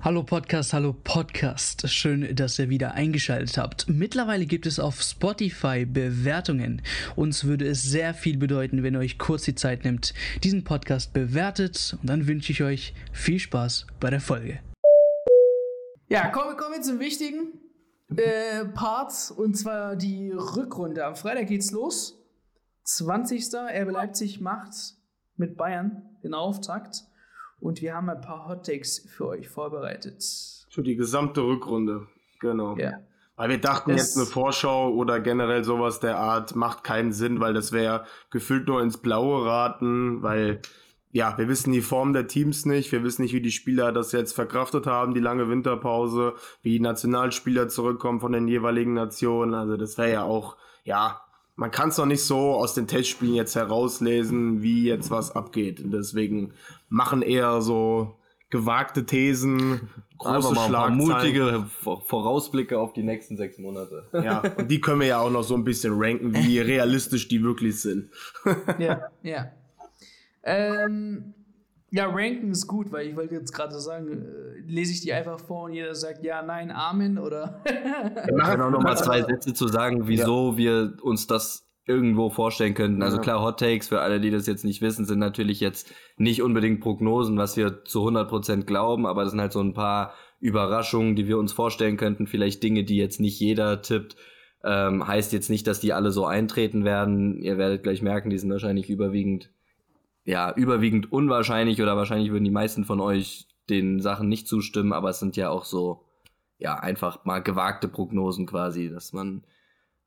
Hallo Podcast, hallo Podcast. Schön, dass ihr wieder eingeschaltet habt. Mittlerweile gibt es auf Spotify Bewertungen. Uns würde es sehr viel bedeuten, wenn ihr euch kurz die Zeit nimmt, diesen Podcast bewertet. Und dann wünsche ich euch viel Spaß bei der Folge. Ja, kommen, kommen wir zum wichtigen äh, Part und zwar die Rückrunde. Am Freitag geht's los. 20. RB Leipzig macht mit Bayern den Auftakt. Und wir haben ein paar Hot Takes für euch vorbereitet. Für die gesamte Rückrunde, genau. Ja. Weil wir dachten, Es- jetzt eine Vorschau oder generell sowas der Art macht keinen Sinn, weil das wäre gefühlt nur ins Blaue raten, weil ja, wir wissen die Form der Teams nicht, wir wissen nicht, wie die Spieler das jetzt verkraftet haben, die lange Winterpause, wie die Nationalspieler zurückkommen von den jeweiligen Nationen. Also das wäre ja auch, ja, man kann es noch nicht so aus den Testspielen jetzt herauslesen, wie jetzt was abgeht. Und deswegen machen eher so gewagte Thesen, große Einfach mal mutige Vor- Vorausblicke auf die nächsten sechs Monate. Ja, und die können wir ja auch noch so ein bisschen ranken, wie realistisch die wirklich sind. Ja, ja. Ähm, ja, ranken ist gut, weil ich wollte jetzt gerade sagen, äh, lese ich die einfach vor und jeder sagt ja, nein, Amen oder. Wir können auch noch mal zwei Sätze zu sagen, wieso wir uns das irgendwo vorstellen könnten. Also Ja. klar, Hot Takes für alle, die das jetzt nicht wissen, sind natürlich jetzt nicht unbedingt Prognosen, was wir zu 100% glauben, aber das sind halt so ein paar Überraschungen, die wir uns vorstellen könnten. Vielleicht Dinge, die jetzt nicht jeder tippt. Ähm, heißt jetzt nicht, dass die alle so eintreten werden. Ihr werdet gleich merken, die sind wahrscheinlich überwiegend, ja, überwiegend unwahrscheinlich oder wahrscheinlich würden die meisten von euch den Sachen nicht zustimmen, aber es sind ja auch so, ja, einfach mal gewagte Prognosen quasi, dass man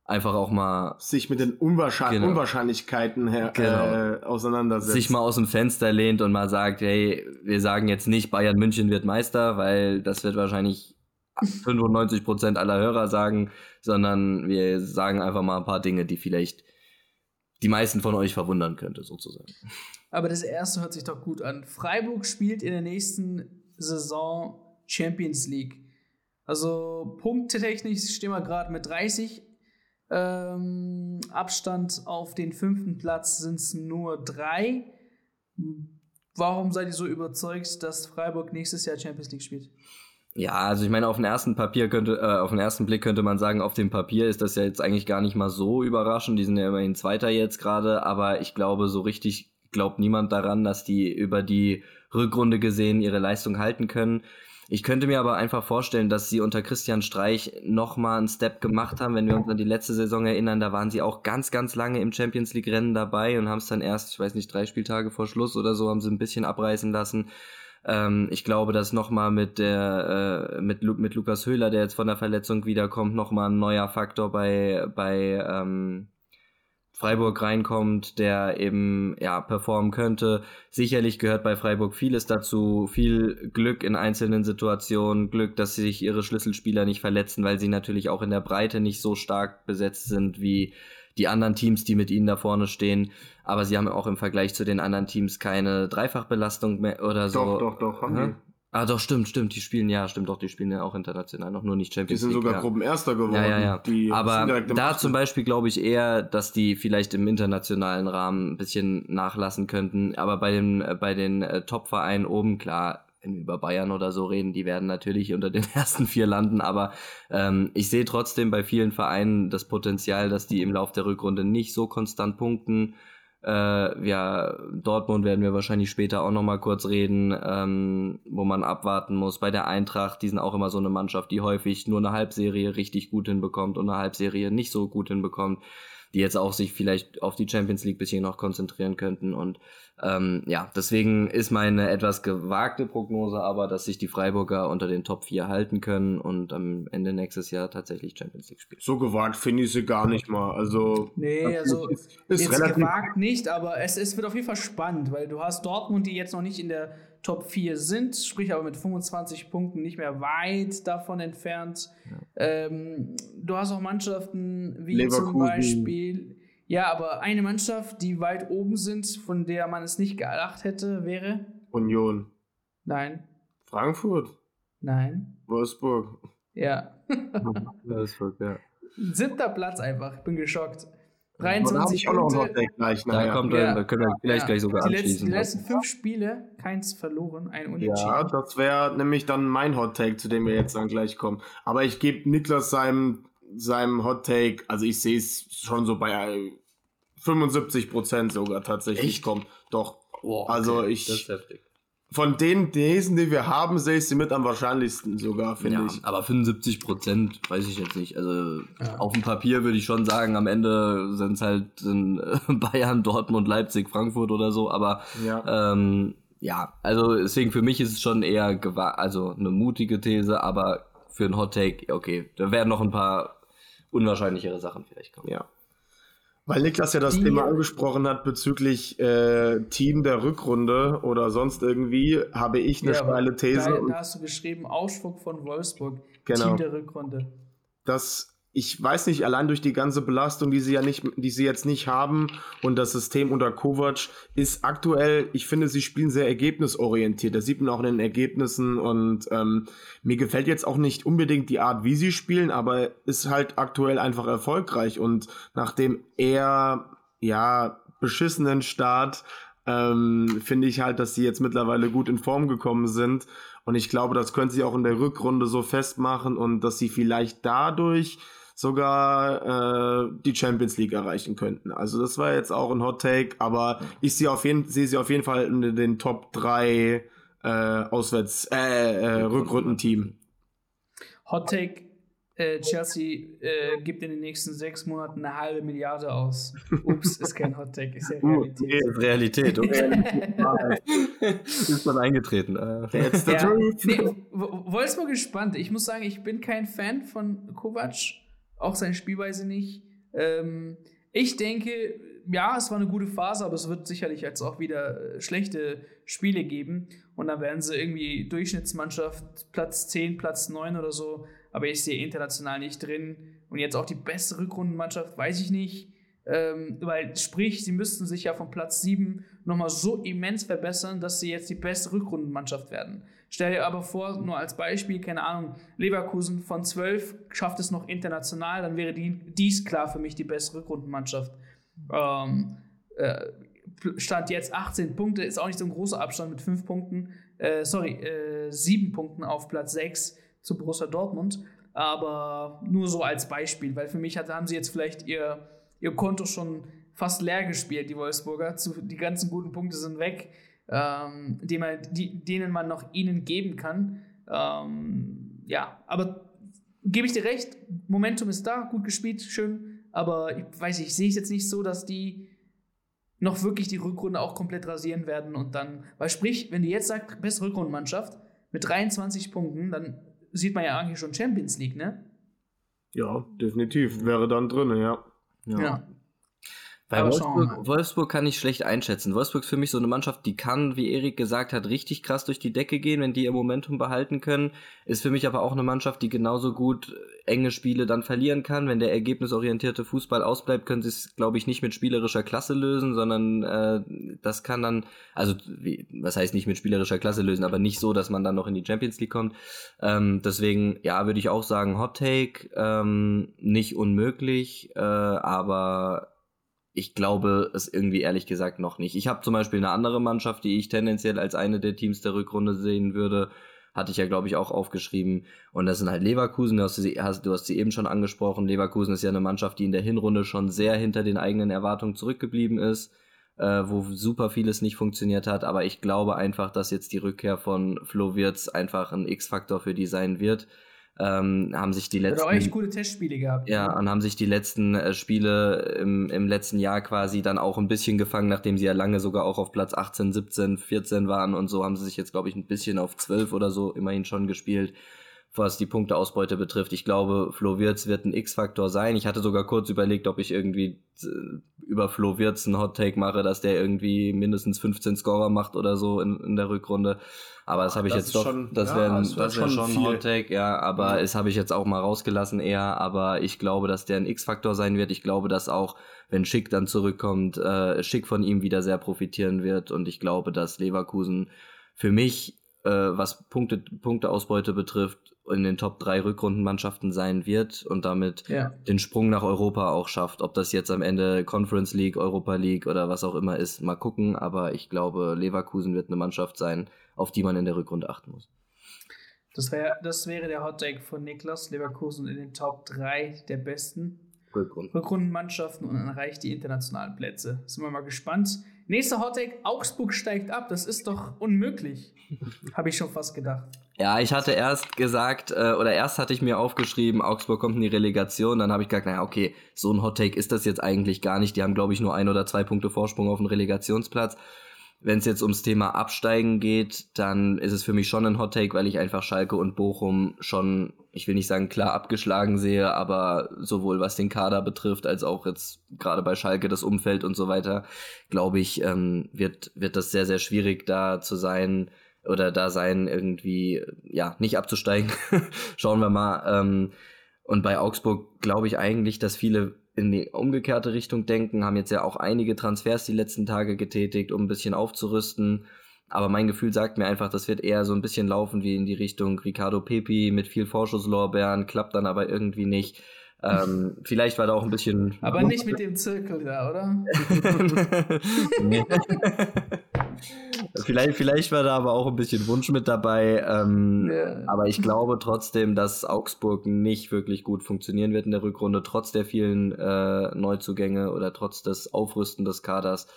einfach auch mal Sich mit den Unwahrscheinlich Genau. Unwahrscheinlichkeiten her, Genau. äh, auseinandersetzt. sich mal aus dem Fenster lehnt und mal sagt, hey, wir sagen jetzt nicht, Bayern München wird Meister, weil das wird wahrscheinlich 95% aller Hörer sagen, sondern wir sagen einfach mal ein paar Dinge, die vielleicht die meisten von euch verwundern könnte, sozusagen. Aber das erste hört sich doch gut an. Freiburg spielt in der nächsten Saison Champions League. Also punktetechnisch stehen wir gerade mit 30. Ähm, Abstand auf den fünften Platz sind es nur drei. Warum seid ihr so überzeugt, dass Freiburg nächstes Jahr Champions League spielt? Ja, also ich meine, auf den ersten Papier könnte, äh, auf den ersten Blick könnte man sagen, auf dem Papier ist das ja jetzt eigentlich gar nicht mal so überraschend. Die sind ja immerhin Zweiter jetzt gerade, aber ich glaube, so richtig glaubt niemand daran, dass die über die Rückrunde gesehen ihre Leistung halten können. Ich könnte mir aber einfach vorstellen, dass sie unter Christian Streich nochmal einen Step gemacht haben. Wenn wir uns an die letzte Saison erinnern, da waren sie auch ganz, ganz lange im Champions League Rennen dabei und haben es dann erst, ich weiß nicht, drei Spieltage vor Schluss oder so, haben sie ein bisschen abreißen lassen. Ähm, ich glaube, dass nochmal mit der äh, mit, Lu mit Lukas Höhler, der jetzt von der Verletzung wiederkommt, nochmal ein neuer Faktor bei bei ähm, Freiburg reinkommt, der eben ja performen könnte. Sicherlich gehört bei Freiburg vieles dazu, viel Glück in einzelnen Situationen, Glück, dass sich ihre Schlüsselspieler nicht verletzen, weil sie natürlich auch in der Breite nicht so stark besetzt sind wie die anderen Teams, die mit ihnen da vorne stehen. Aber sie haben auch im Vergleich zu den anderen Teams keine Dreifachbelastung mehr oder so. Doch, doch, doch, haben Aha. Die. Ah, doch, stimmt, stimmt. Die spielen, ja, stimmt doch, die spielen ja auch international, noch nur nicht Die Champions sind League. sogar ja. Gruppenerster geworden. Ja, ja, ja. Die Aber da zum Beispiel glaube ich eher, dass die vielleicht im internationalen Rahmen ein bisschen nachlassen könnten. Aber bei den, äh, bei den äh, Top-Vereinen oben, klar, wenn wir über Bayern oder so reden, die werden natürlich unter den ersten vier landen. Aber ähm, ich sehe trotzdem bei vielen Vereinen das Potenzial, dass die im Lauf der Rückrunde nicht so konstant punkten. Äh, ja, Dortmund werden wir wahrscheinlich später auch noch mal kurz reden, ähm, wo man abwarten muss. Bei der Eintracht, die sind auch immer so eine Mannschaft, die häufig nur eine Halbserie richtig gut hinbekommt und eine Halbserie nicht so gut hinbekommt, die jetzt auch sich vielleicht auf die Champions League bisschen noch konzentrieren könnten. Und ähm, ja, deswegen ist meine etwas gewagte Prognose aber, dass sich die Freiburger unter den Top 4 halten können und am Ende nächstes Jahr tatsächlich Champions League spielen. So gewagt finde ich sie gar nicht mal. Also, Nee, also ist, ist jetzt relativ. gewagt nicht, aber es, es wird auf jeden Fall spannend, weil du hast Dortmund, die jetzt noch nicht in der Top 4 sind, sprich aber mit 25 Punkten nicht mehr weit davon entfernt. Ähm, du hast auch Mannschaften wie zum Leverkusen. Beispiel, ja, aber eine Mannschaft, die weit oben sind, von der man es nicht gedacht hätte, wäre. Union. Nein, Frankfurt. nein, Wolfsburg. ja. Ist ja. Siebter Platz einfach, ich bin geschockt. 23 auch noch einen Punkte. Hottake gleich Da nachher. kommt, Ja. da können wir vielleicht Ja, gleich sogar die letzten, die letzten fünf Spiele, keins verloren, ein Unentschieden. Ja, das wäre nämlich dann mein Hot Take, zu dem wir jetzt dann gleich kommen. Aber ich gebe Niklas seinem, seinem Hot Take, also ich sehe es schon so bei äh, 75 Prozent sogar tatsächlich Echt? kommen. Doch. Wow, Also ich- Das ist heftig. Von den Thesen, die wir haben, sehe ich sie mit am wahrscheinlichsten sogar, finde Ja, ich. aber 75 Prozent weiß ich jetzt nicht. Also Ja. auf dem Papier würde ich schon sagen, am Ende sind es halt sind, äh, Bayern, Dortmund, Leipzig, Frankfurt oder so. Aber Ja. ähm, ja, also deswegen für mich ist es schon eher also eine mutige These, aber für einen Hot Take, okay, da werden noch ein paar unwahrscheinlichere Sachen vielleicht kommen. Ja. Weil Niklas ja das Die- Thema angesprochen hat bezüglich äh, Team der Rückrunde oder sonst irgendwie, habe ich eine Ja, steile These. Da, und da hast du geschrieben, Ausspruch von Wolfsburg, Genau. Team der Rückrunde. dass ich weiß nicht, allein durch die ganze Belastung, die sie ja nicht, die sie jetzt nicht haben und das System unter Kovac ist aktuell, ich finde, sie spielen sehr ergebnisorientiert. Das sieht man auch in den Ergebnissen und ähm, mir gefällt jetzt auch nicht unbedingt die Art, wie sie spielen, aber ist halt aktuell einfach erfolgreich und nach dem eher, ja, beschissenen Start ähm, finde ich halt, dass sie jetzt mittlerweile gut in Form gekommen sind. Und ich glaube, das können sie auch in der Rückrunde so festmachen und dass sie vielleicht dadurch sogar äh, die Champions League erreichen könnten. Also das war jetzt auch ein Hot Take, aber ich sehe auf jeden, sehe sie auf jeden Fall in den Top 3 äh, Auswärts äh, äh, Rückrundenteam. Hot Take, äh, Chelsea äh, gibt in den nächsten sechs Monaten eine halbe Milliarde aus. Ups, ist kein Hot Take, ist ja Realität. Das ist Realität, okay. ist dann eingetreten. Äh, It's the Ja, truth. nee, Wolfsburg spannend. Ich muss sagen, ich bin kein Fan von Kovac, auch seine Spielweise nicht. Ähm, ich denke, ja, es war eine gute Phase, aber es wird sicherlich jetzt auch wieder äh, schlechte Spiele geben. Und dann werden sie irgendwie Durchschnittsmannschaft Platz 10, Platz 9 oder so. Aber ich sehe international nicht drin. Und jetzt auch die beste Rückrundenmannschaft, weiß ich nicht. Ähm, weil, sprich, sie müssten sich ja von Platz 7 nochmal so immens verbessern, dass sie jetzt die beste Rückrundenmannschaft werden. Stell dir aber vor, nur als Beispiel, keine Ahnung, Leverkusen von 12 schafft es noch international, dann wäre die, dies klar für mich die beste Rückrundenmannschaft. Ähm, äh, Stand jetzt 18 Punkte, ist auch nicht so ein großer Abstand mit 5 Punkten, äh, sorry, äh, 7 Punkten auf Platz 6 zu Borussia Dortmund. Aber nur so als Beispiel, weil für mich hat, haben sie jetzt vielleicht ihr, ihr Konto schon fast leer gespielt, die Wolfsburger. Die ganzen guten Punkte sind weg, ähm, denen man noch ihnen geben kann. Ähm, ja, aber gebe ich dir recht, Momentum ist da, gut gespielt, schön, aber ich weiß nicht, ich sehe es jetzt nicht so, dass die noch wirklich die Rückrunde auch komplett rasieren werden und dann, weil sprich, wenn du jetzt sagst, beste Rückrundenmannschaft mit 23 Punkten, dann sieht man ja eigentlich schon Champions League, ne? Ja, definitiv. Wäre dann drin, ja. Ja. Bei Wir Wolfsburg, Wolfsburg kann ich schlecht einschätzen. Wolfsburg ist für mich so eine Mannschaft, die kann, wie Erik gesagt hat, richtig krass durch die Decke gehen, wenn die ihr Momentum behalten können. Ist für mich aber auch eine Mannschaft, die genauso gut äh, enge Spiele dann verlieren kann. Wenn der ergebnisorientierte Fußball ausbleibt, können sie es, glaube ich, nicht mit spielerischer Klasse lösen, sondern äh, das kann dann, also wie, was heißt nicht mit spielerischer Klasse lösen, aber nicht so, dass man dann noch in die Champions League kommt. Ähm, deswegen, ja, würde ich auch sagen, Hot Take, ähm, nicht unmöglich, äh, aber ich glaube es irgendwie ehrlich gesagt noch nicht. Ich habe zum Beispiel eine andere Mannschaft, die ich tendenziell als eine der Teams der Rückrunde sehen würde. Hatte ich ja, glaube ich, auch aufgeschrieben. Und das sind halt Leverkusen. Du hast, sie, hast, du hast sie eben schon angesprochen. Leverkusen ist ja eine Mannschaft, die in der Hinrunde schon sehr hinter den eigenen Erwartungen zurückgeblieben ist, äh, wo super vieles nicht funktioniert hat. Aber ich glaube einfach, dass jetzt die Rückkehr von Flo Wirtz einfach ein X-Faktor für die sein wird. Ähm, haben sich die Hat letzten auch echt gute Testspiele gehabt. ja, und haben sich die letzten äh, Spiele im, im letzten Jahr quasi dann auch ein bisschen gefangen, nachdem sie ja lange sogar auch auf Platz 18, 17, 14 waren und so haben sie sich jetzt, glaube ich, ein bisschen auf 12 oder so immerhin schon gespielt, was die Punkteausbeute betrifft. Ich glaube, Flo Wirtz wird ein X-Faktor sein. Ich hatte sogar kurz überlegt, ob ich irgendwie äh, über Flo Wirtz einen Hot-Take mache, dass der irgendwie mindestens 15 Scorer macht oder so in, in der Rückrunde. Aber das habe ich Das jetzt doch, schon- das ja, wäre das wär das wär schon schon ein viel. Hot Take, ja, aber Ja. es habe ich jetzt auch mal rausgelassen eher, aber ich glaube, dass der ein X-Faktor sein wird. Ich glaube, dass auch, wenn Schick dann zurückkommt, äh, Schick von ihm wieder sehr profitieren wird und ich glaube, dass Leverkusen für mich äh, was Punkte, Punkteausbeute betrifft, in den Top 3 Rückrundenmannschaften sein wird und damit ja. den Sprung nach Europa auch schafft. Ob das jetzt am Ende Conference League, Europa League oder was auch immer ist, mal gucken. Aber ich glaube, Leverkusen wird eine Mannschaft sein, auf die man in der Rückrunde achten muss. Das, wär, das wäre der Hot Take von Niklas. Leverkusen in den Top 3 der besten Rückrunden. Rückrundenmannschaften und erreicht die internationalen Plätze. Sind wir mal gespannt. Nächster Hot Take: Augsburg steigt ab. Das ist doch unmöglich. Habe ich schon fast gedacht. Ja, ich hatte erst gesagt, äh, oder erst hatte ich mir aufgeschrieben, Augsburg kommt in die Relegation. Dann habe ich gesagt, naja, okay, so ein Hot Take ist das jetzt eigentlich gar nicht. Die haben, glaube ich, nur ein oder zwei Punkte Vorsprung auf den Relegationsplatz. Wenn es jetzt ums Thema Absteigen geht, dann ist es für mich schon ein Hot Take, weil ich einfach Schalke und Bochum schon, ich will nicht sagen klar abgeschlagen sehe, aber sowohl was den Kader betrifft, als auch jetzt gerade bei Schalke das Umfeld und so weiter, glaube ich, ähm, wird, wird das sehr, sehr schwierig da zu sein oder da sein, irgendwie, ja, nicht abzusteigen. Schauen wir mal. Ähm, und bei Augsburg glaube ich eigentlich, dass viele in die umgekehrte Richtung denken, haben jetzt ja auch einige Transfers die letzten Tage getätigt, um ein bisschen aufzurüsten. Aber mein Gefühl sagt mir einfach, das wird eher so ein bisschen laufen wie in die Richtung Ricardo Pepi mit viel Vorschusslorbeeren, klappt dann aber irgendwie nicht. Ähm, vielleicht war da auch ein bisschen. Aber nicht mit dem Zirkel da, oder? vielleicht, vielleicht war da aber auch ein bisschen Wunsch mit dabei. Ähm, yeah. Aber ich glaube trotzdem, dass Augsburg nicht wirklich gut funktionieren wird in der Rückrunde, trotz der vielen äh, Neuzugänge oder trotz des Aufrüsten des Kaders.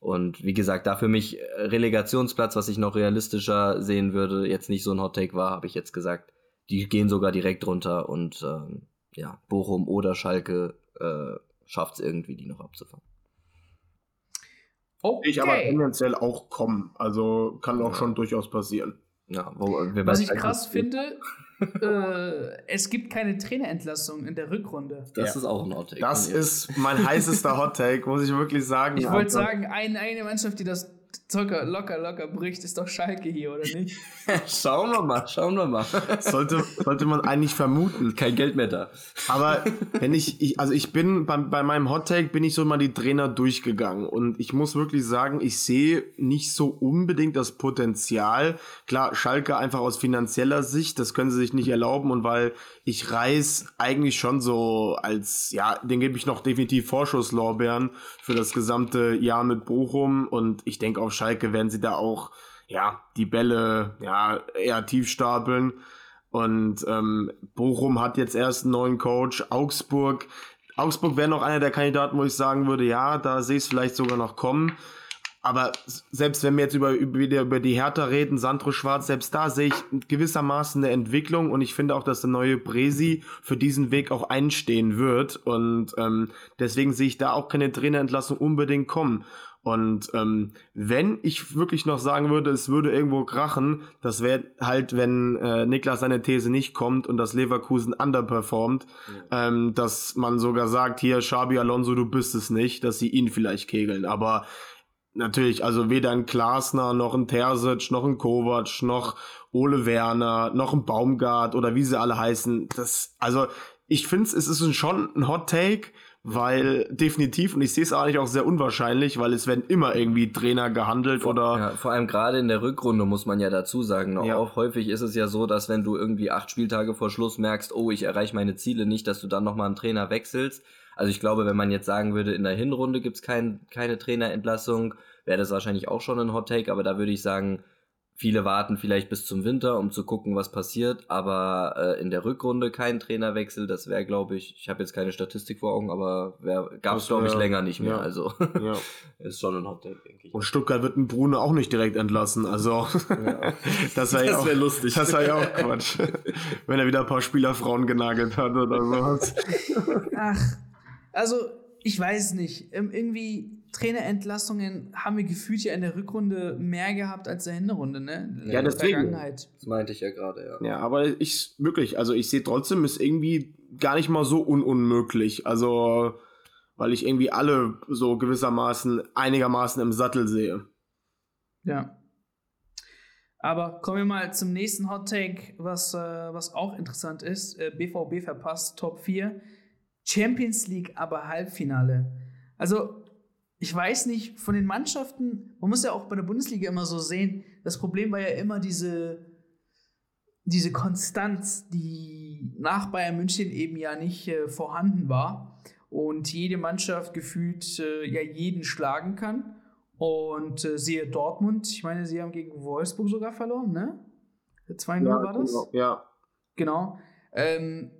Und wie gesagt, da für mich Relegationsplatz, was ich noch realistischer sehen würde, jetzt nicht so ein Hot Take war, habe ich jetzt gesagt. Die gehen sogar direkt runter und ähm, ja, Bochum oder Schalke äh, schafft es irgendwie, die noch abzufangen. Okay. Ich aber tendenziell auch kommen. Also kann auch schon durchaus passieren. Ja, wo, Was ich krass finde, äh, es gibt keine Trainerentlassung in der Rückrunde. Das ja. ist auch ein Hot Take. Das ist mein heißester Hot Take, muss ich wirklich sagen. Ich wollte sagen, ein, eine Mannschaft, die das Zucker locker, locker bricht, ist doch Schalke hier, oder nicht? schauen wir mal, schauen wir mal. Sollte, sollte man eigentlich vermuten. Kein Geld mehr da. Aber wenn ich, ich also ich bin bei, bei meinem Hot Take bin ich so mal die Trainer durchgegangen und ich muss wirklich sagen, ich sehe nicht so unbedingt das Potenzial. Klar, Schalke einfach aus finanzieller Sicht, das können sie sich nicht erlauben und weil ich reiß eigentlich schon so als, ja, den gebe ich noch definitiv Vorschusslorbeeren für das gesamte Jahr mit Bochum und ich denke auf Schalke werden sie da auch, ja, die Bälle, ja, eher tief stapeln. Und ähm, Bochum hat jetzt erst einen neuen Coach. Augsburg, Augsburg wäre noch einer der Kandidaten, wo ich sagen würde, ja, da sehe ich es vielleicht sogar noch kommen. Aber selbst wenn wir jetzt über, über, über die Hertha reden, Sandro Schwarz, selbst da sehe ich gewissermaßen eine Entwicklung und ich finde auch, dass der neue Bresi für diesen Weg auch einstehen wird. Und ähm, deswegen sehe ich da auch keine Trainerentlassung unbedingt kommen. Und ähm, wenn ich wirklich noch sagen würde, es würde irgendwo krachen, das wäre halt, wenn äh, Niklas seine These nicht kommt und das Leverkusen underperformt, ja. ähm, dass man sogar sagt, hier, Xabi Alonso, du bist es nicht, dass sie ihn vielleicht kegeln. Aber natürlich, also weder ein Klasner, noch ein Terzic, noch ein Kovac, noch Ole Werner, noch ein Baumgart oder wie sie alle heißen. Das, also ich finde es ist schon ein Hot Take, weil definitiv, und ich sehe es eigentlich auch sehr unwahrscheinlich, weil es werden immer irgendwie Trainer gehandelt vor, oder. Ja, vor allem gerade in der Rückrunde muss man ja dazu sagen. Ja. Auch häufig ist es ja so, dass wenn du irgendwie acht Spieltage vor Schluss merkst, oh, ich erreiche meine Ziele nicht, dass du dann nochmal einen Trainer wechselst. Also ich glaube, wenn man jetzt sagen würde, in der Hinrunde gibt's kein, keine Trainerentlassung, wäre das wahrscheinlich auch schon ein Hot Take, aber da würde ich sagen, viele warten vielleicht bis zum Winter, um zu gucken, was passiert, aber äh, in der Rückrunde kein Trainerwechsel, das wäre, glaube ich, ich habe jetzt keine Statistik vor Augen, aber gab es, glaube ich, länger nicht mehr. Ja. Also ja. ist schon ein Take, denke ich. Und Stuttgart wird einen Bruno auch nicht direkt entlassen, also ja. das wäre ja wär lustig. Das wäre ja auch Quatsch, wenn er wieder ein paar Spielerfrauen genagelt hat oder sowas. Ach, also ich weiß nicht, irgendwie Trainerentlassungen haben wir gefühlt ja in der Rückrunde mehr gehabt als in der Hinrunde, ne? Ja, in deswegen. Das meinte ich ja gerade, ja. Ja, aber ich wirklich, also ich sehe trotzdem, ist irgendwie gar nicht mal so un unmöglich. Also, weil ich irgendwie alle so gewissermaßen einigermaßen im Sattel sehe. Ja. Aber kommen wir mal zum nächsten Hot Take, was, äh, was auch interessant ist. Äh, BVB verpasst Top 4. Champions League aber Halbfinale. Also ich weiß nicht, von den Mannschaften, man muss ja auch bei der Bundesliga immer so sehen, das Problem war ja immer diese, diese Konstanz, die nach Bayern München eben ja nicht äh, vorhanden war und jede Mannschaft gefühlt äh, ja jeden schlagen kann. Und äh, siehe Dortmund, ich meine, sie haben gegen Wolfsburg sogar verloren, ne? 2-0 ja, war das? Genau, ja. Genau. Ähm,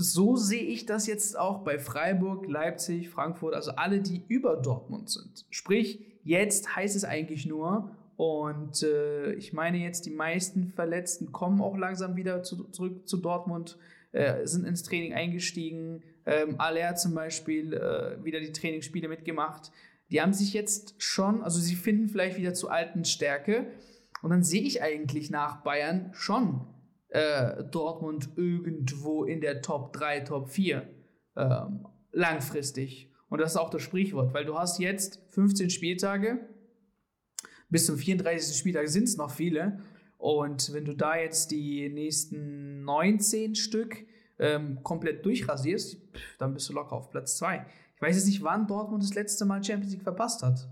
so sehe ich das jetzt auch bei Freiburg, Leipzig, Frankfurt, also alle, die über Dortmund sind. Sprich, jetzt heißt es eigentlich nur, und äh, ich meine jetzt, die meisten Verletzten kommen auch langsam wieder zu, zurück zu Dortmund, äh, sind ins Training eingestiegen. Ähm, Aller zum Beispiel äh, wieder die Trainingsspiele mitgemacht. Die haben sich jetzt schon, also sie finden vielleicht wieder zur alten Stärke. Und dann sehe ich eigentlich nach Bayern schon äh, Dortmund irgendwo in der Top 3, Top 4 ähm, langfristig. Und das ist auch das Sprichwort, weil du hast jetzt 15 Spieltage, bis zum 34. Spieltag sind es noch viele. Und wenn du da jetzt die nächsten 19 Stück ähm, komplett durchrasierst, dann bist du locker auf Platz 2. Ich weiß jetzt nicht, wann Dortmund das letzte Mal Champions League verpasst hat.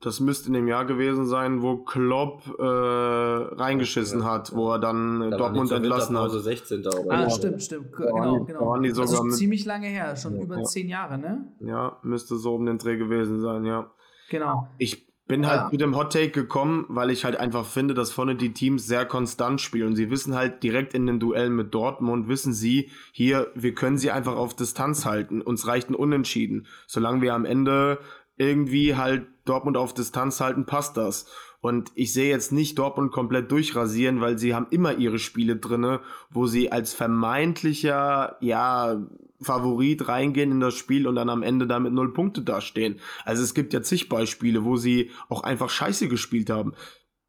Das müsste in dem Jahr gewesen sein, wo Klopp äh, reingeschissen hat, wo er dann da Dortmund entlassen hat. 16. Oder ah, ja. stimmt, stimmt. Genau, genau. Waren die sogar also mit, ziemlich lange her, schon ja, über ja. zehn Jahre, ne? Ja, müsste so um den Dreh gewesen sein, ja. Genau. Ich bin halt ja. mit dem Hot Take gekommen, weil ich halt einfach finde, dass vorne die Teams sehr konstant spielen. Und sie wissen halt direkt in den Duellen mit Dortmund, wissen sie, hier, wir können sie einfach auf Distanz halten. Uns reicht ein Unentschieden. Solange wir am Ende irgendwie halt Dortmund auf Distanz halten, passt das. Und ich sehe jetzt nicht Dortmund komplett durchrasieren, weil sie haben immer ihre Spiele drinne, wo sie als vermeintlicher, ja, Favorit reingehen in das Spiel und dann am Ende damit null Punkte dastehen. Also es gibt ja zig Beispiele, wo sie auch einfach scheiße gespielt haben.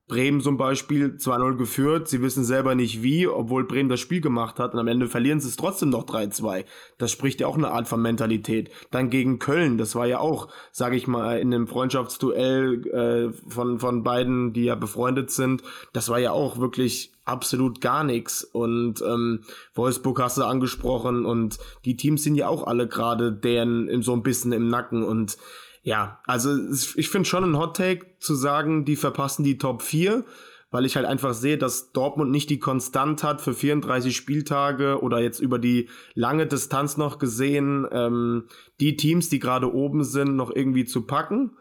Bremen zum Beispiel 2-0 geführt, sie wissen selber nicht wie, obwohl Bremen das Spiel gemacht hat und am Ende verlieren sie es trotzdem noch 3-2. Das spricht ja auch eine Art von Mentalität. Dann gegen Köln, das war ja auch, sage ich mal, in einem Freundschaftsduell äh, von, von beiden, die ja befreundet sind, das war ja auch wirklich absolut gar nichts. Und ähm, Wolfsburg hast du angesprochen und die Teams sind ja auch alle gerade deren so ein bisschen im Nacken und ja, also ich finde schon ein Hot Take zu sagen, die verpassen die Top 4, weil ich halt einfach sehe, dass Dortmund nicht die Konstant hat für 34 Spieltage oder jetzt über die lange Distanz noch gesehen, ähm, die Teams, die gerade oben sind, noch irgendwie zu packen.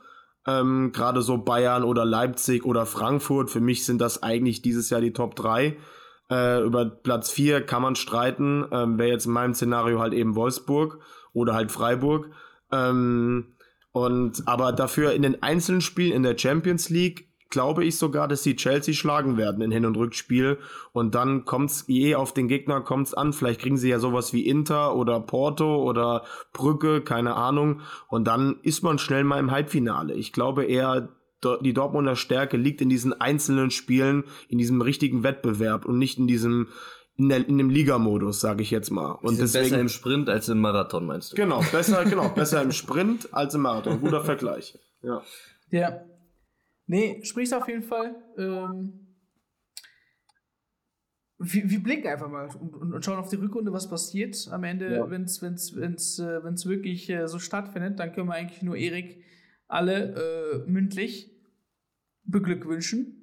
Ähm, gerade so Bayern oder Leipzig oder Frankfurt, für mich sind das eigentlich dieses Jahr die Top 3. Äh, über Platz 4 kann man streiten, ähm, wäre jetzt in meinem Szenario halt eben Wolfsburg oder halt Freiburg. Ähm, und aber dafür in den einzelnen Spielen in der Champions League glaube ich sogar, dass sie Chelsea schlagen werden in Hin- und Rückspiel. Und dann kommt's je auf den Gegner kommt's an. Vielleicht kriegen sie ja sowas wie Inter oder Porto oder Brücke, keine Ahnung. Und dann ist man schnell mal im Halbfinale. Ich glaube eher, die Dortmunder Stärke liegt in diesen einzelnen Spielen, in diesem richtigen Wettbewerb und nicht in diesem in, der, in dem Ligamodus, sage ich jetzt mal. Und deswegen, besser im Sprint als im Marathon, meinst du? Genau, besser, genau, besser im Sprint als im Marathon. Guter Vergleich. Ja. Ja. Nee, sprichst auf jeden Fall. Ähm, wir, wir, blicken einfach mal und, und, schauen auf die Rückrunde, was passiert. Am Ende, ja. wenn es wenn's, wenn's, äh, wenn's wirklich äh, so stattfindet, dann können wir eigentlich nur Erik alle äh, mündlich beglückwünschen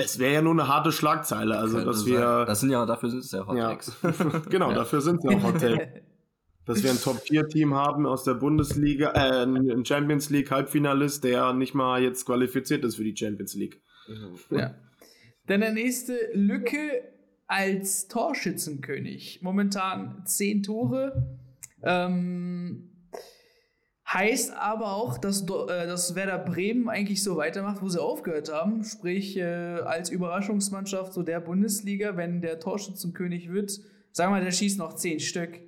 es wäre ja nur eine harte Schlagzeile, also Könnte dass wir. Das sind ja, dafür sind es ja Hot. Ja. genau, ja. dafür sind es ja Hot Takes. dass wir ein Top-4-Team haben aus der Bundesliga, äh, ein Champions League Halbfinalist, der nicht mal jetzt qualifiziert ist für die Champions League. Ja. Dann der nächste Lücke als Torschützenkönig. Momentan 10 Tore. Ähm, Heißt aber auch, dass, äh, dass Werder Bremen eigentlich so weitermacht, wo sie aufgehört haben. Sprich, äh, als Überraschungsmannschaft so der Bundesliga, wenn der Torschützenkönig wird, sagen wir mal, der schießt noch 10 Stück.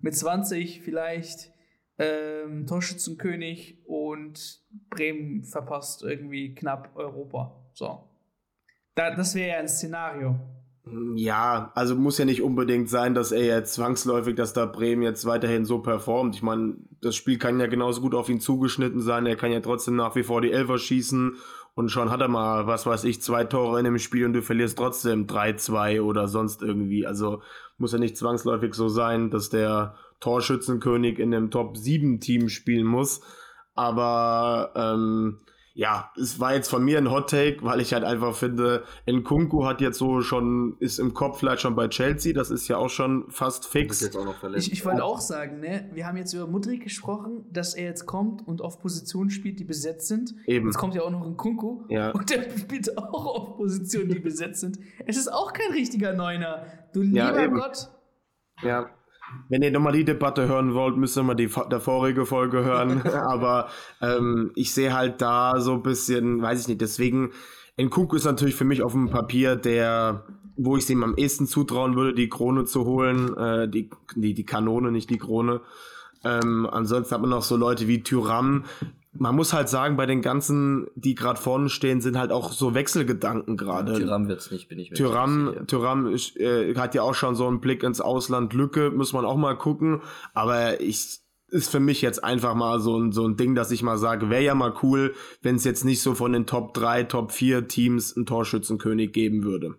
Mit 20 vielleicht ähm, Torschützenkönig und Bremen verpasst irgendwie knapp Europa. So. Da, das wäre ja ein Szenario. Ja, also muss ja nicht unbedingt sein, dass er jetzt zwangsläufig, dass da Bremen jetzt weiterhin so performt. Ich meine, das Spiel kann ja genauso gut auf ihn zugeschnitten sein. Er kann ja trotzdem nach wie vor die Elfer schießen und schon hat er mal, was weiß ich, zwei Tore in dem Spiel und du verlierst trotzdem 3-2 oder sonst irgendwie. Also muss ja nicht zwangsläufig so sein, dass der Torschützenkönig in dem Top 7 Team spielen muss. Aber ähm, ja, es war jetzt von mir ein Hot Take, weil ich halt einfach finde, Nkunku hat jetzt so schon, ist im Kopf vielleicht schon bei Chelsea, das ist ja auch schon fast fix. Jetzt auch noch verletzt. Ich, ich wollte auch sagen, ne, wir haben jetzt über Mudrik gesprochen, dass er jetzt kommt und auf Positionen spielt, die besetzt sind. Eben. Jetzt kommt ja auch noch Nkunku Ja. und der spielt auch auf Positionen, die besetzt sind. Es ist auch kein richtiger Neuner. Du Ja, lieber eben. Gott. Ja. Wenn ihr nochmal die Debatte hören wollt, müsst ihr mal die der vorige Folge hören. Aber ähm, ich sehe halt da so ein bisschen, weiß ich nicht, deswegen, Nkunku ist natürlich für mich auf dem Papier der, wo ich es ihm am ehesten zutrauen würde, die Krone zu holen. Äh, die, die, die Kanone, nicht die Krone. Ähm, ansonsten hat man noch so Leute wie Tyram. Man muss halt sagen, bei den ganzen, die gerade vorne stehen, sind halt auch so Wechselgedanken gerade. Tyram wird's nicht, bin ich mir Tyram, sicher. Tyram ist, äh, hat ja auch schon so einen Blick ins Ausland. Lücke muss man auch mal gucken. Aber ich ist für mich jetzt einfach mal so ein, so ein Ding, dass ich mal sage, wäre ja mal cool, wenn es jetzt nicht so von den Top 3, Top 4 Teams einen Torschützenkönig geben würde.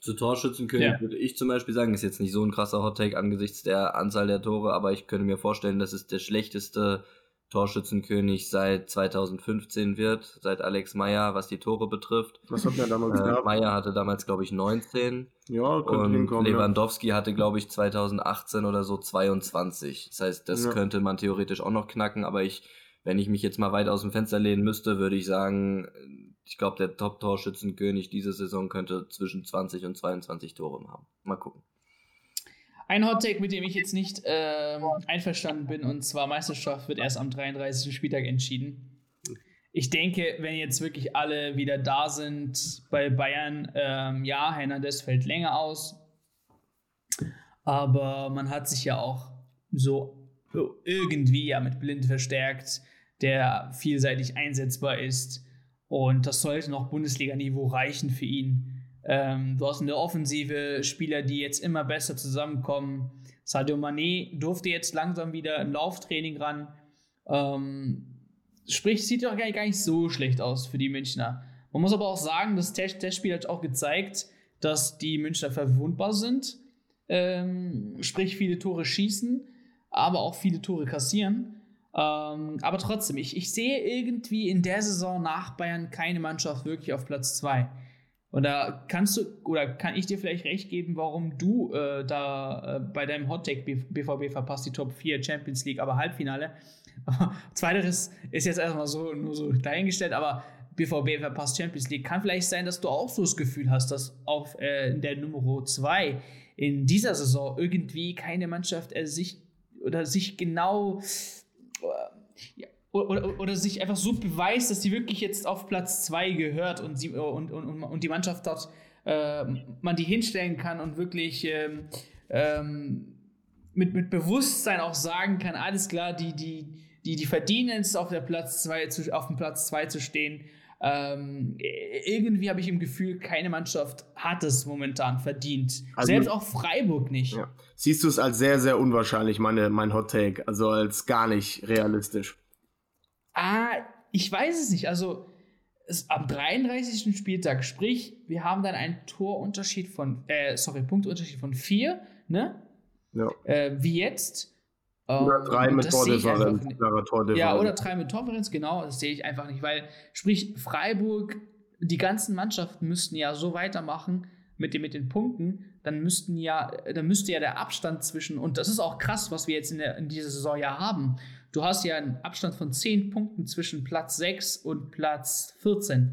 Zu Torschützenkönig Ja. würde ich zum Beispiel sagen, ist jetzt nicht so ein krasser Hottake angesichts der Anzahl der Tore, aber ich könnte mir vorstellen, dass es der schlechteste Torschützenkönig seit 2015 wird, seit Alex Meyer, was die Tore betrifft. Was hat man damals Äh, gehabt? Meyer hatte damals, glaube ich, 19 Ja, könnte und hinkommen. Ja. Lewandowski hatte, glaube ich, 2018 oder so 22. Das heißt, das Ja. könnte man theoretisch auch noch knacken, aber ich, wenn ich mich jetzt mal weit aus dem Fenster lehnen müsste, würde ich sagen, ich glaube, der Top-Torschützenkönig diese Saison könnte zwischen 20 und 22 Tore haben. Mal gucken. Ein Hottake, mit dem ich jetzt nicht ähm, einverstanden bin, und zwar Meisterschaft wird erst am 33. Spieltag entschieden. Ich denke, wenn jetzt wirklich alle wieder da sind bei Bayern, ähm, ja, Hernandez fällt länger aus, aber man hat sich ja auch so irgendwie ja mit Blind verstärkt, der vielseitig einsetzbar ist und das sollte noch Bundesliga-Niveau reichen für ihn. Ähm, du hast in der Offensive Spieler, die jetzt immer besser zusammenkommen. Sadio Mané durfte jetzt langsam wieder im Lauftraining ran. Ähm, sprich, sieht doch gar nicht so schlecht aus für die Münchner. Man muss aber auch sagen, das Test Testspiel hat auch gezeigt, dass die Münchner verwundbar sind. Ähm, sprich, viele Tore schießen, aber auch viele Tore kassieren. Ähm, aber trotzdem, ich, ich sehe irgendwie in der Saison nach Bayern keine Mannschaft wirklich auf Platz 2. Und da kannst du, oder kann ich dir vielleicht recht geben, warum du äh, da äh, bei deinem Hottake BVB verpasst, die Top 4 Champions League, aber Halbfinale. Zweiteres ist jetzt erstmal so nur so dahingestellt, aber BVB verpasst Champions League. Kann vielleicht sein, dass du auch so das Gefühl hast, dass auf äh, der Nummer 2 in dieser Saison irgendwie keine Mannschaft äh, sich oder sich genau äh, ja, oder, oder sich einfach so beweist, dass sie wirklich jetzt auf Platz 2 gehört und, sie, und, und, und die Mannschaft dort äh, man die hinstellen kann und wirklich ähm, ähm, mit, mit Bewusstsein auch sagen kann, alles klar, die, die, die, die verdienen es auf der Platz zwei zu, auf dem Platz 2 zu stehen. Ähm, irgendwie habe ich im Gefühl, keine Mannschaft hat es momentan verdient. Also- Selbst auch Freiburg nicht. Ja. Siehst du es als sehr, sehr unwahrscheinlich, meine, mein Hot Take, also als gar nicht realistisch. Ah, ich weiß es nicht. Also es, am 33. Spieltag, sprich, wir haben dann einen Torunterschied von, äh, sorry, Punktunterschied von 4, ne? Ja. Äh, wie jetzt. Oder Ähm, drei mit Tordifferenz. Tordifferenz. Ja, oder drei mit Tordifferenz, genau, das sehe ich einfach nicht, weil, sprich, Freiburg, die ganzen Mannschaften müssten ja so weitermachen mit den, mit den Punkten, dann müssten ja, dann müsste ja der Abstand zwischen, und das ist auch krass, was wir jetzt in, der, in dieser Saison ja haben. Du hast ja einen Abstand von 10 Punkten zwischen Platz 6 und Platz 14.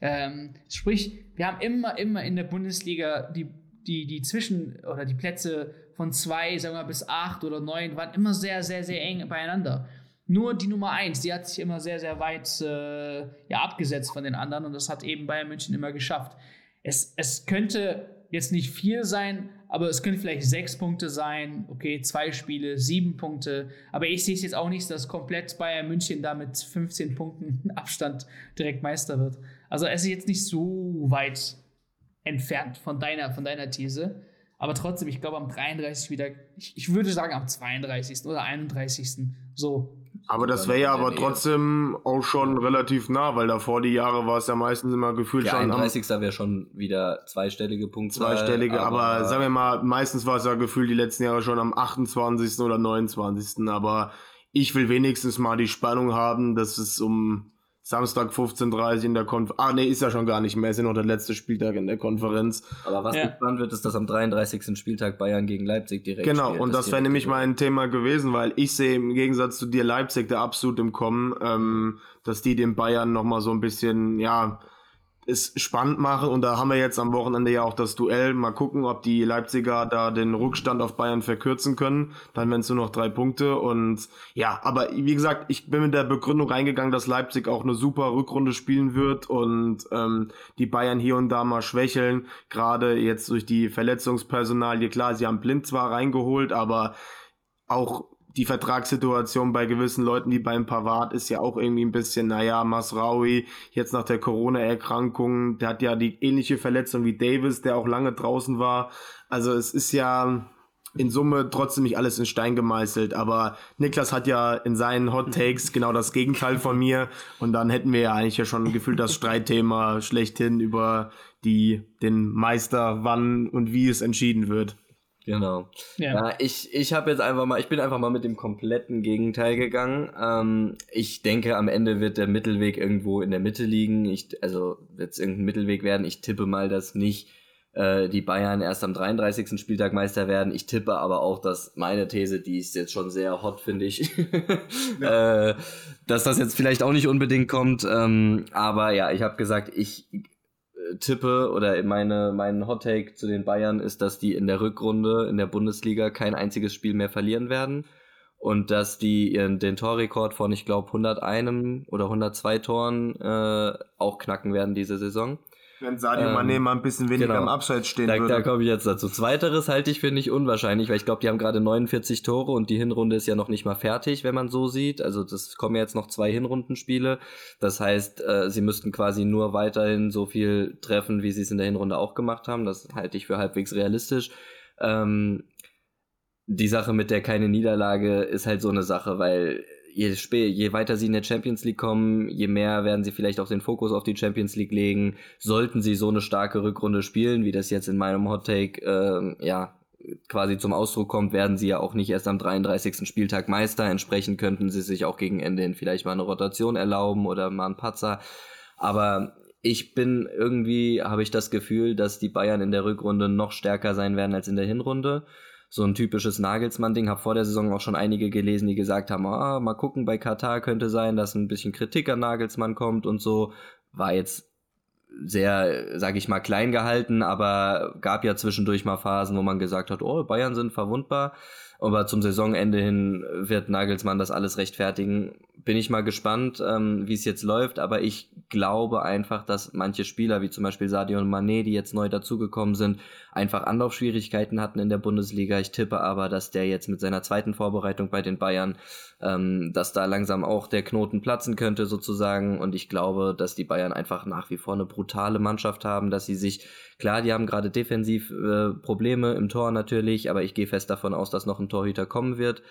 Ähm, sprich, wir haben immer, immer in der Bundesliga die, die, die Zwischen- oder die Plätze von 2, sagen wir mal, bis 8 oder 9 waren immer sehr, sehr, sehr eng beieinander. Nur die Nummer 1, die hat sich immer sehr, sehr weit äh, ja, abgesetzt von den anderen und das hat eben Bayern München immer geschafft. Es, es könnte jetzt nicht viel sein, aber es könnte vielleicht sechs Punkte sein. Okay, zwei Spiele, sieben Punkte. Aber ich sehe es jetzt auch nicht, dass komplett Bayern München da mit 15 Punkten Abstand direkt Meister wird. Also es ist jetzt nicht so weit entfernt von deiner, von deiner These. Aber trotzdem, ich glaube am 33. wieder, ich, ich würde sagen am 32. oder 31. So. Aber das wäre ja aber trotzdem auch schon relativ nah, weil davor die Jahre war es ja meistens immer gefühlt Der schon am 31. wäre schon wieder zweistellige Punktzahl. zweistellige, aber, sagen wir mal, meistens war es ja gefühlt die letzten Jahre schon am 28. oder 29. Aber ich will wenigstens mal die Spannung haben, dass es um Samstag 15.30 in der Konferenz. Ah, nee, ist ja schon gar nicht mehr. Ist ja noch der letzte Spieltag in der Konferenz. Aber was ja. wird, ist, dass am 33. Spieltag Bayern gegen Leipzig direkt Genau, spielt. und das, das wäre nämlich mal ein Thema gewesen, weil ich sehe im Gegensatz zu dir Leipzig da absolut im Kommen, ähm, dass die den Bayern nochmal so ein bisschen, ja, es spannend machen. Und da haben wir jetzt am Wochenende ja auch das Duell. Mal gucken, ob die Leipziger da den Rückstand auf Bayern verkürzen können. Dann wären es nur noch drei Punkte. Und ja, aber wie gesagt, ich bin mit der Begründung reingegangen, dass Leipzig auch eine super Rückrunde spielen wird und ähm, die Bayern hier und da mal schwächeln. Gerade jetzt durch die Verletzungspersonalie. Klar, sie haben Blind zwar reingeholt, aber auch die Vertragssituation bei gewissen Leuten wie beim Pavard ist ja auch irgendwie ein bisschen, naja, Masraui, jetzt nach der Corona-Erkrankung, der hat ja die ähnliche Verletzung wie Davis, der auch lange draußen war. Also es ist ja in Summe trotzdem nicht alles in Stein gemeißelt, aber Niklas hat ja in seinen Hot Takes genau das Gegenteil von mir und dann hätten wir ja eigentlich ja schon gefühlt das Streitthema schlechthin über die, den Meister, wann und wie es entschieden wird. Genau. Ja, ja ich, ich habe jetzt einfach mal, ich bin einfach mal mit dem kompletten Gegenteil gegangen. Ähm, ich denke, am Ende wird der Mittelweg irgendwo in der Mitte liegen. Ich, also wird es irgendein Mittelweg werden. Ich tippe mal, dass nicht äh, die Bayern erst am 33. Spieltag Meister werden. Ich tippe aber auch, dass meine These, die ist jetzt schon sehr hot, finde ich, ja. äh, dass das jetzt vielleicht auch nicht unbedingt kommt. Ähm, aber ja, ich habe gesagt, ich tippe oder meine, mein Hot Take zu den Bayern ist, dass die in der Rückrunde in der Bundesliga kein einziges Spiel mehr verlieren werden und dass die ihren den Torrekord von ich glaube 101 oder 102 Toren äh, auch knacken werden diese Saison. Wenn Sadio ähm, Mané mal ein bisschen weniger genau. im Abseits stehen da, würde. Da komme ich jetzt dazu. Zweiteres halte ich für nicht unwahrscheinlich, weil ich glaube, die haben gerade 49 Tore und die Hinrunde ist ja noch nicht mal fertig, wenn man so sieht. Also das kommen jetzt noch zwei Hinrundenspiele. Das heißt, äh, sie müssten quasi nur weiterhin so viel treffen, wie sie es in der Hinrunde auch gemacht haben. Das halte ich für halbwegs realistisch. Ähm, die Sache mit der keine Niederlage ist halt so eine Sache, weil je, je weiter sie in der Champions League kommen, je mehr werden sie vielleicht auch den Fokus auf die Champions League legen. Sollten sie so eine starke Rückrunde spielen, wie das jetzt in meinem Hot Take äh, ja quasi zum Ausdruck kommt, werden sie ja auch nicht erst am 33. Spieltag Meister. Entsprechend könnten sie sich auch gegen Ende hin vielleicht mal eine Rotation erlauben oder mal einen Patzer. Aber ich bin irgendwie, habe ich das Gefühl, dass die Bayern in der Rückrunde noch stärker sein werden als in der Hinrunde so ein typisches Nagelsmann-Ding. Habe vor der Saison auch schon einige gelesen, die gesagt haben, ah, mal gucken, bei Katar könnte sein, dass ein bisschen Kritik an Nagelsmann kommt und so. War jetzt sehr, sage ich mal, klein gehalten, aber gab ja zwischendurch mal Phasen, wo man gesagt hat, oh, Bayern sind verwundbar. Aber zum Saisonende hin wird Nagelsmann das alles rechtfertigen. Bin ich mal gespannt, ähm, wie es jetzt läuft. Aber ich glaube einfach, dass manche Spieler, wie zum Beispiel Sadio und Mané, die jetzt neu dazugekommen sind, einfach Anlaufschwierigkeiten hatten in der Bundesliga. Ich tippe aber, dass der jetzt mit seiner zweiten Vorbereitung bei den Bayern, ähm, dass da langsam auch der Knoten platzen könnte sozusagen. Und ich glaube, dass die Bayern einfach nach wie vor eine brutale Mannschaft haben, dass sie sich Klar, die haben gerade defensiv äh, Probleme im Tor natürlich, aber ich gehe fest davon aus, dass noch ein Torhüter kommen wird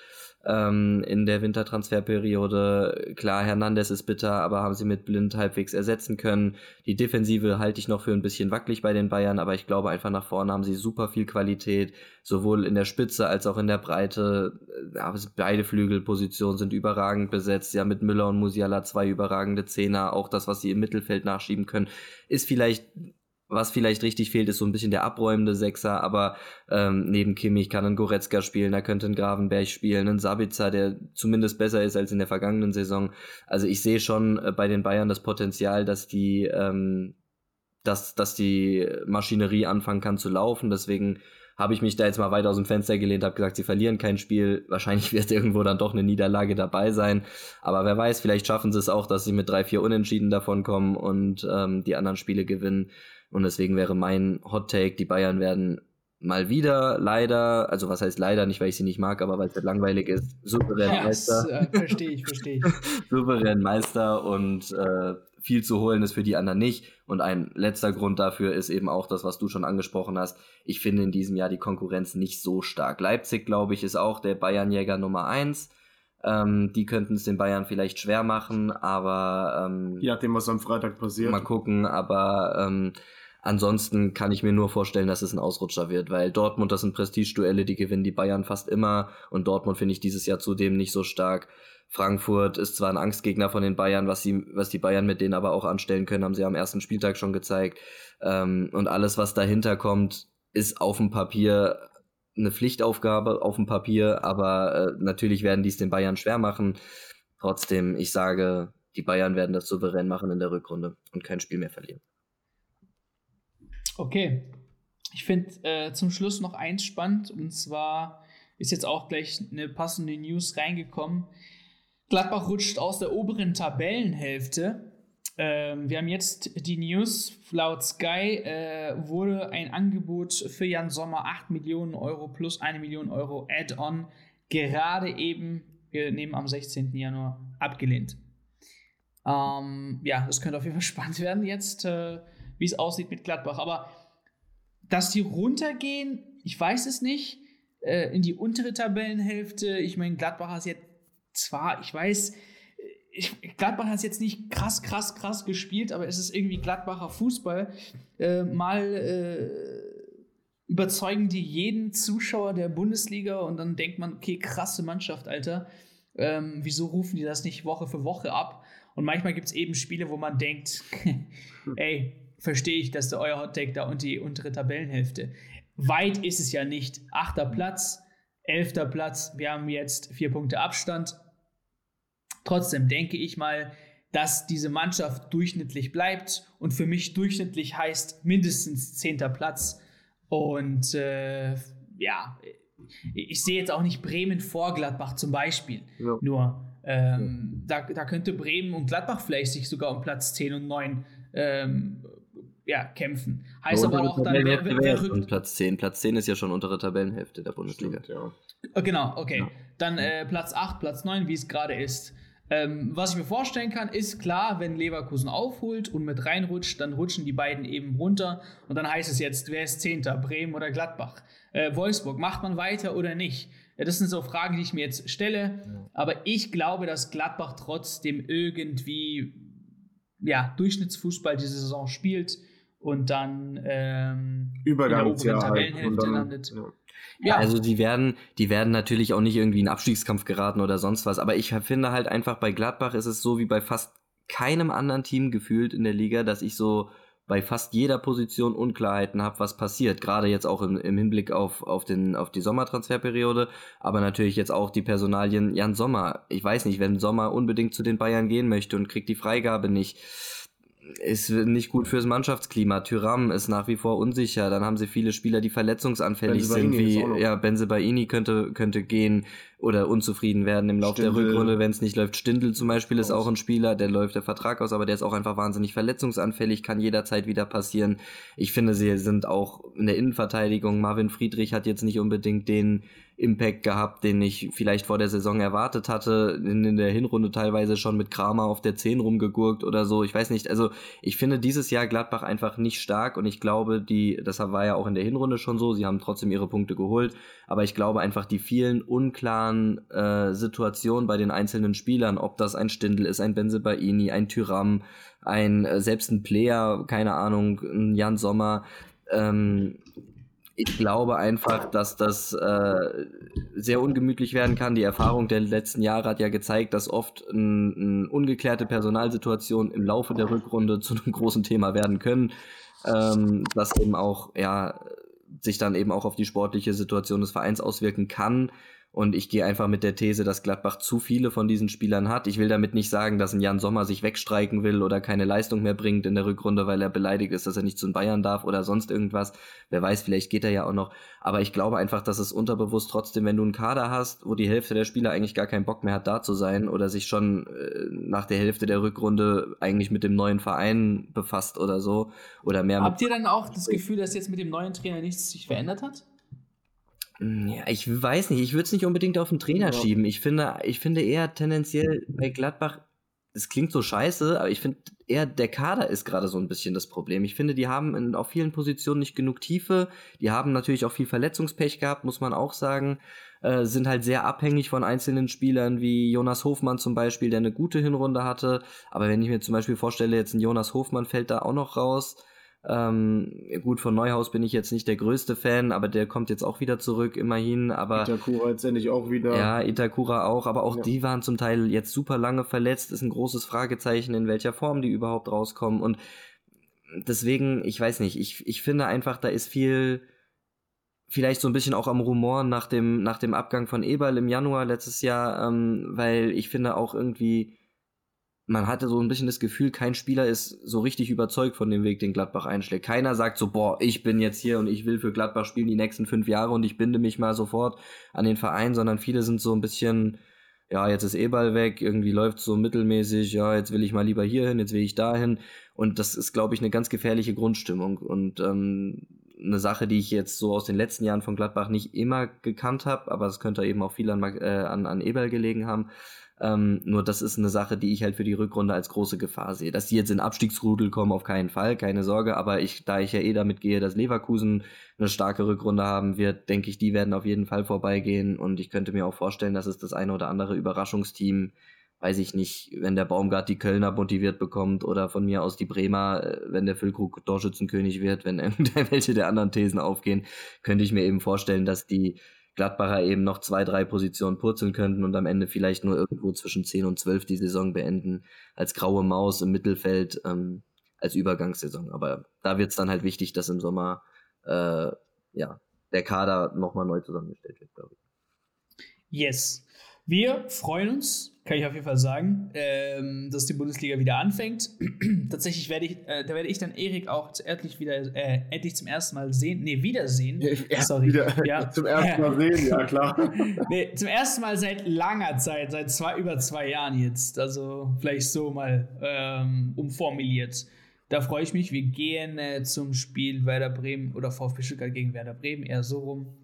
ähm, in der Wintertransferperiode. Klar, Hernandez ist bitter, aber haben sie mit Blind halbwegs ersetzen können. Die Defensive halte ich noch für ein bisschen wackelig bei den Bayern, aber ich glaube einfach nach vorne haben sie super viel Qualität, sowohl in der Spitze als auch in der Breite. Ja, beide Flügelpositionen sind überragend besetzt. Ja, mit Müller und Musiala zwei überragende Zehner. Auch das, was sie im Mittelfeld nachschieben können, ist vielleicht was vielleicht richtig fehlt, ist so ein bisschen der abräumende Sechser, aber ähm, neben Kimmich kann ein Goretzka spielen, da könnte ein Gravenberg spielen, ein Sabitzer, der zumindest besser ist als in der vergangenen Saison. Also ich sehe schon äh, bei den Bayern das Potenzial, dass die, ähm, dass, dass die Maschinerie anfangen kann zu laufen. Deswegen habe ich mich da jetzt mal weit aus dem Fenster gelehnt, habe gesagt, sie verlieren kein Spiel. Wahrscheinlich wird irgendwo dann doch eine Niederlage dabei sein. Aber wer weiß, vielleicht schaffen sie es auch, dass sie mit drei, vier Unentschieden davon kommen und ähm, die anderen Spiele gewinnen. Und deswegen wäre mein Hot Take, die Bayern werden mal wieder leider, also was heißt leider, nicht weil ich sie nicht mag, aber weil es halt langweilig ist, souverän ja, Meister. Äh, verstehe ich, verstehe ich. souverän Meister und äh, viel zu holen ist für die anderen nicht. Und ein letzter Grund dafür ist eben auch das, was du schon angesprochen hast. Ich finde in diesem Jahr die Konkurrenz nicht so stark. Leipzig, glaube ich, ist auch der Bayernjäger Nummer eins. Ähm, die könnten es den Bayern vielleicht schwer machen, aber ähm, je nachdem, was am Freitag passiert. Mal gucken, aber ähm, Ansonsten kann ich mir nur vorstellen, dass es ein Ausrutscher wird, weil Dortmund, das sind Prestigeduelle, die gewinnen die Bayern fast immer und Dortmund finde ich dieses Jahr zudem nicht so stark. Frankfurt ist zwar ein Angstgegner von den Bayern, was, sie, was die Bayern mit denen aber auch anstellen können, haben sie am ersten Spieltag schon gezeigt. Ähm, und alles, was dahinter kommt, ist auf dem Papier eine Pflichtaufgabe, auf dem Papier, aber äh, natürlich werden die es den Bayern schwer machen. Trotzdem, ich sage, die Bayern werden das souverän machen in der Rückrunde und kein Spiel mehr verlieren. Okay. Ich finde äh, zum Schluss noch eins spannend und zwar ist jetzt auch gleich eine passende News reingekommen. Gladbach rutscht aus der oberen Tabellenhälfte. Ähm, wir haben jetzt die News. Laut Sky äh, wurde ein Angebot für Jan Sommer 8 Millionen Euro plus 1 Million Euro Add-on gerade eben, wir nehmen am 16. Januar, abgelehnt. Ähm, ja, das könnte auf jeden Fall spannend werden jetzt, äh, wie es aussieht mit Gladbach. Aber dass die runtergehen, ich weiß es nicht, äh, in die untere Tabellenhälfte. Ich meine, Gladbach hat jetzt zwar, ich weiß, ich, Gladbach hat jetzt nicht krass, krass, krass gespielt, aber es ist irgendwie Gladbacher Fußball. Äh, mal äh, überzeugen die jeden Zuschauer der Bundesliga und dann denkt man, okay, krasse Mannschaft, Alter. Ähm, wieso rufen die das nicht Woche für Woche ab? Und manchmal gibt es eben Spiele, wo man denkt, ey, verstehe ich, dass der euer Hottake da und die untere Tabellenhälfte. Weit ist es ja nicht. Achter Platz, elfter Platz, wir haben jetzt vier Punkte Abstand. Trotzdem denke ich mal, dass diese Mannschaft durchschnittlich bleibt und für mich durchschnittlich heißt mindestens zehnter Platz. Und äh, ja, ich sehe jetzt auch nicht Bremen vor Gladbach zum Beispiel. Ja. Nur ähm, ja. da, da könnte Bremen und Gladbach vielleicht sich sogar um Platz 10 und 9 ähm, ja, kämpfen. Heißt aber auch dann, wer, wer, wer rückt. Platz 10. Platz 10 ist ja schon untere Tabellenhälfte der Bundesliga. Stimmt, ja. Äh, genau, okay. Ja. Dann äh, Platz 8, Platz 9, wie es gerade ist. Ähm, was ich mir vorstellen kann, ist klar, wenn Leverkusen aufholt und mit reinrutscht, dann rutschen die beiden eben runter und dann heißt es jetzt, wer ist Zehnter, Bremen oder Gladbach? Äh, Wolfsburg, macht man weiter oder nicht? Ja, das sind so Fragen, die ich mir jetzt stelle, ja. aber ich glaube, dass Gladbach trotzdem irgendwie ja, Durchschnittsfußball diese Saison spielt und dann ähm, Übergangsjahr in der oberen Tabellenhälfte halt landet. Ja. Ja. Also die werden, die werden natürlich auch nicht irgendwie in Abstiegskampf geraten oder sonst was. Aber ich finde halt einfach bei Gladbach ist es so wie bei fast keinem anderen Team gefühlt in der Liga, dass ich so bei fast jeder Position Unklarheiten habe, was passiert. Gerade jetzt auch im, im Hinblick auf, auf, den, auf die Sommertransferperiode, aber natürlich jetzt auch die Personalien Jan Sommer. Ich weiß nicht, wenn Sommer unbedingt zu den Bayern gehen möchte und kriegt die Freigabe nicht ist nicht gut fürs Mannschaftsklima. Tyram ist nach wie vor unsicher. Dann haben sie viele Spieler, die verletzungsanfällig sind, wie ja Benzebaini könnte könnte gehen oder unzufrieden werden im Laufe der Rückrunde, wenn es nicht läuft. Stindl zum Beispiel ist auch ein Spieler, der läuft der Vertrag aus, aber der ist auch einfach wahnsinnig verletzungsanfällig, kann jederzeit wieder passieren. Ich finde, sie sind auch in der Innenverteidigung. Marvin Friedrich hat jetzt nicht unbedingt den Impact gehabt, den ich vielleicht vor der Saison erwartet hatte. In, in, der Hinrunde teilweise schon mit Kramer auf der 10 rumgegurkt oder so. Ich weiß nicht. Also ich finde dieses Jahr Gladbach einfach nicht stark und ich glaube, die, das war ja auch in der Hinrunde schon so, sie haben trotzdem ihre Punkte geholt, aber ich glaube einfach die vielen unklaren äh, Situationen bei den einzelnen Spielern, ob das ein Stindel ist, ein Benzebaini, ein Tyram, ein äh, selbst ein Player, keine Ahnung, ein Jan Sommer, ähm, ich glaube einfach, dass das äh, sehr ungemütlich werden kann. Die Erfahrung der letzten Jahre hat ja gezeigt, dass oft eine ein ungeklärte Personalsituation im Laufe der Rückrunde zu einem großen Thema werden können. Ähm, das eben auch, ja, sich dann eben auch auf die sportliche Situation des Vereins auswirken kann. Und ich gehe einfach mit der These, dass Gladbach zu viele von diesen Spielern hat. Ich will damit nicht sagen, dass ein Jan Sommer sich wegstreiken will oder keine Leistung mehr bringt in der Rückrunde, weil er beleidigt ist, dass er nicht zu den Bayern darf oder sonst irgendwas. Wer weiß, vielleicht geht er ja auch noch. Aber ich glaube einfach, dass es unterbewusst trotzdem, wenn du einen Kader hast, wo die Hälfte der Spieler eigentlich gar keinen Bock mehr hat, da zu sein oder sich schon äh, nach der Hälfte der Rückrunde eigentlich mit dem neuen Verein befasst oder so oder mehr. Habt ihr dann auch das Gefühl, dass jetzt mit dem neuen Trainer nichts sich verändert hat? Ja, ich weiß nicht. Ich würde es nicht unbedingt auf den Trainer ja. schieben. Ich finde, ich finde eher tendenziell bei Gladbach, es klingt so scheiße, aber ich finde eher der Kader ist gerade so ein bisschen das Problem. Ich finde, die haben in, auf vielen Positionen nicht genug Tiefe. Die haben natürlich auch viel Verletzungspech gehabt, muss man auch sagen. Äh, sind halt sehr abhängig von einzelnen Spielern wie Jonas Hofmann zum Beispiel, der eine gute Hinrunde hatte. Aber wenn ich mir zum Beispiel vorstelle, jetzt ein Jonas Hofmann fällt da auch noch raus Ähm, gut, von Neuhaus bin ich jetzt nicht der größte Fan, aber der kommt jetzt auch wieder zurück, immerhin. Aber Itakura jetzt endlich auch wieder. Ja, Itakura auch, aber auch Ja. die waren zum Teil jetzt super lange verletzt. Ist ein großes Fragezeichen, in welcher Form die überhaupt rauskommen. Und deswegen, ich weiß nicht, ich, ich finde einfach, da ist viel, vielleicht so ein bisschen auch am Rumor nach dem, nach dem Abgang von Eberl im Januar letztes Jahr, ähm, weil ich finde auch irgendwie, man hatte so ein bisschen das Gefühl, kein Spieler ist so richtig überzeugt von dem Weg, den Gladbach einschlägt. Keiner sagt so, boah, ich bin jetzt hier und ich will für Gladbach spielen die nächsten fünf Jahre und ich binde mich mal sofort an den Verein, sondern viele sind so ein bisschen, ja, jetzt ist Eberl weg, irgendwie läuft so mittelmäßig, ja, jetzt will ich mal lieber hier hin, jetzt will ich dahin. Und das ist, glaube ich, eine ganz gefährliche Grundstimmung und ähm, eine Sache, die ich jetzt so aus den letzten Jahren von Gladbach nicht immer gekannt habe, aber es könnte eben auch viel an, äh, an, an Eberl gelegen haben. Ähm, nur das ist eine Sache, die ich halt für die Rückrunde als große Gefahr sehe. Dass die jetzt in Abstiegsrudel kommen, auf keinen Fall, keine Sorge. Aber ich, da ich ja eh damit gehe, dass Leverkusen eine starke Rückrunde haben wird, denke ich, die werden auf jeden Fall vorbeigehen. Und ich könnte mir auch vorstellen, dass es das eine oder andere Überraschungsteam, weiß ich nicht, wenn der Baumgart die Kölner motiviert bekommt oder von mir aus die Bremer, äh, wenn der Füllkrug Torschützenkönig wird, wenn irgendwelche der anderen Thesen aufgehen, könnte ich mir eben vorstellen, dass die Gladbacher eben noch zwei, drei Positionen purzeln könnten und am Ende vielleicht nur irgendwo zwischen 10 und 12 die Saison beenden, als graue Maus im Mittelfeld, ähm, als Übergangssaison. Aber da wird es dann halt wichtig, dass im Sommer äh, ja, der Kader nochmal neu zusammengestellt wird, glaube ich. Yes. Wir freuen uns, kann ich auf jeden Fall sagen, ähm, dass die Bundesliga wieder anfängt. Tatsächlich werde ich, äh, da werde ich dann Erik auch endlich wieder, äh, endlich zum ersten Mal sehen, nee, wiedersehen. Sorry. Wieder Ja. zum ersten Mal sehen, ja klar. Nee, zum ersten Mal seit langer Zeit, seit zwei, über zwei Jahren jetzt. Also vielleicht so mal ähm, umformuliert. Da freue ich mich. Wir gehen äh, zum Spiel Werder Bremen oder VfB Stuttgart gegen Werder Bremen, eher so rum.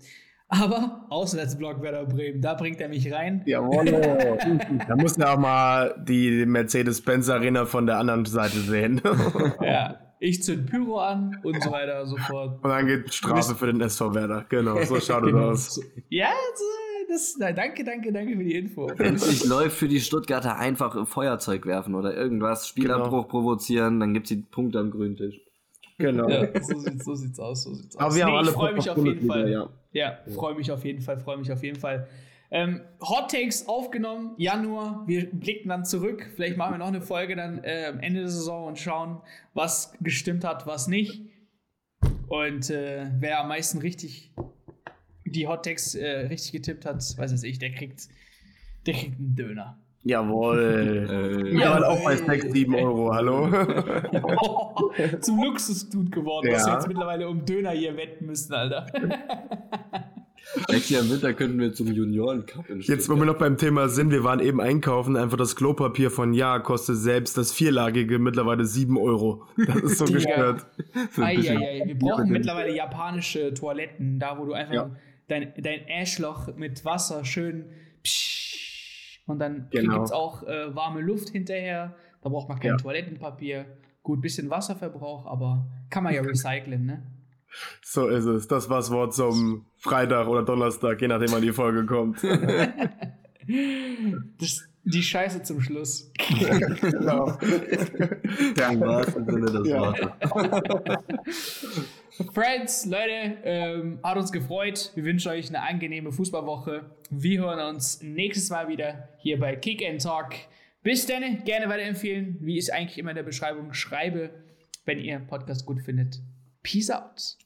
Aber Auswärtsblock Werder Bremen, da bringt er mich rein. Jawohl. da muss ja auch mal die Mercedes-Benz Arena von der anderen Seite sehen. Ja, ich zünd Pyro an und so weiter und so fort. Und dann geht Strafe für den SV Werder. Genau, so schaut es Genau. aus. Ja, so, das, na, danke, danke, danke für die Info. Ich läuft für die Stuttgarter einfach Feuerzeug werfen oder irgendwas, Spielabbruch provozieren, dann gibt's die Punkte am grünen Tisch. Genau. Ja, so, sieht, so sieht's aus, so sieht's aus. Aber wir haben Nee, alle ich freue mich auf jeden Fall. ja. Ja, freue mich auf jeden Fall, freue mich auf jeden Fall. Ähm, Hot Takes aufgenommen, Januar. Wir blicken dann zurück. Vielleicht machen wir noch eine Folge dann äh, am Ende der Saison und schauen, was gestimmt hat, was nicht. Und äh, wer am meisten richtig die Hot Takes äh, richtig getippt hat, weiß es ich, der kriegt, der kriegt einen Döner. Jawohl. Äh, Ja, Jawohl. auch bei 6, 7 Euro, hallo? Zum Luxusdude geworden, dass wir Ja. jetzt mittlerweile um Döner hier wetten müssen, Alter. Nächstes Jahr im Winter könnten wir zum Junioren-Cup Jetzt, wo wir noch beim Thema sind, wir waren eben einkaufen, einfach das Klopapier von Ja kostet selbst das vierlagige mittlerweile 7 Euro. Das ist so gestört. Eieiei, wir brauchen mittlerweile japanische Toiletten, da wo du einfach Ja. dein, dein Arschloch mit Wasser schön psch, und dann Genau. gibt es auch äh, warme Luft hinterher. Da braucht man kein Ja. Toilettenpapier. Gut, bisschen Wasserverbrauch, aber kann man ja recyceln, ne? So ist es. Das war's Wort zum Freitag oder Donnerstag, je nachdem wann die Folge kommt. Das, die Scheiße zum Schluss. genau. Im wahrsten Sinne des Ja. Wortes. Friends, Leute, ähm, hat uns gefreut. Wir wünschen euch eine angenehme Fußballwoche. Wir hören uns nächstes Mal wieder hier bei Kick and Talk. Bis dann, gerne weiterempfehlen, wie ich eigentlich immer in der Beschreibung schreibe, wenn ihr den Podcast gut findet. Peace out.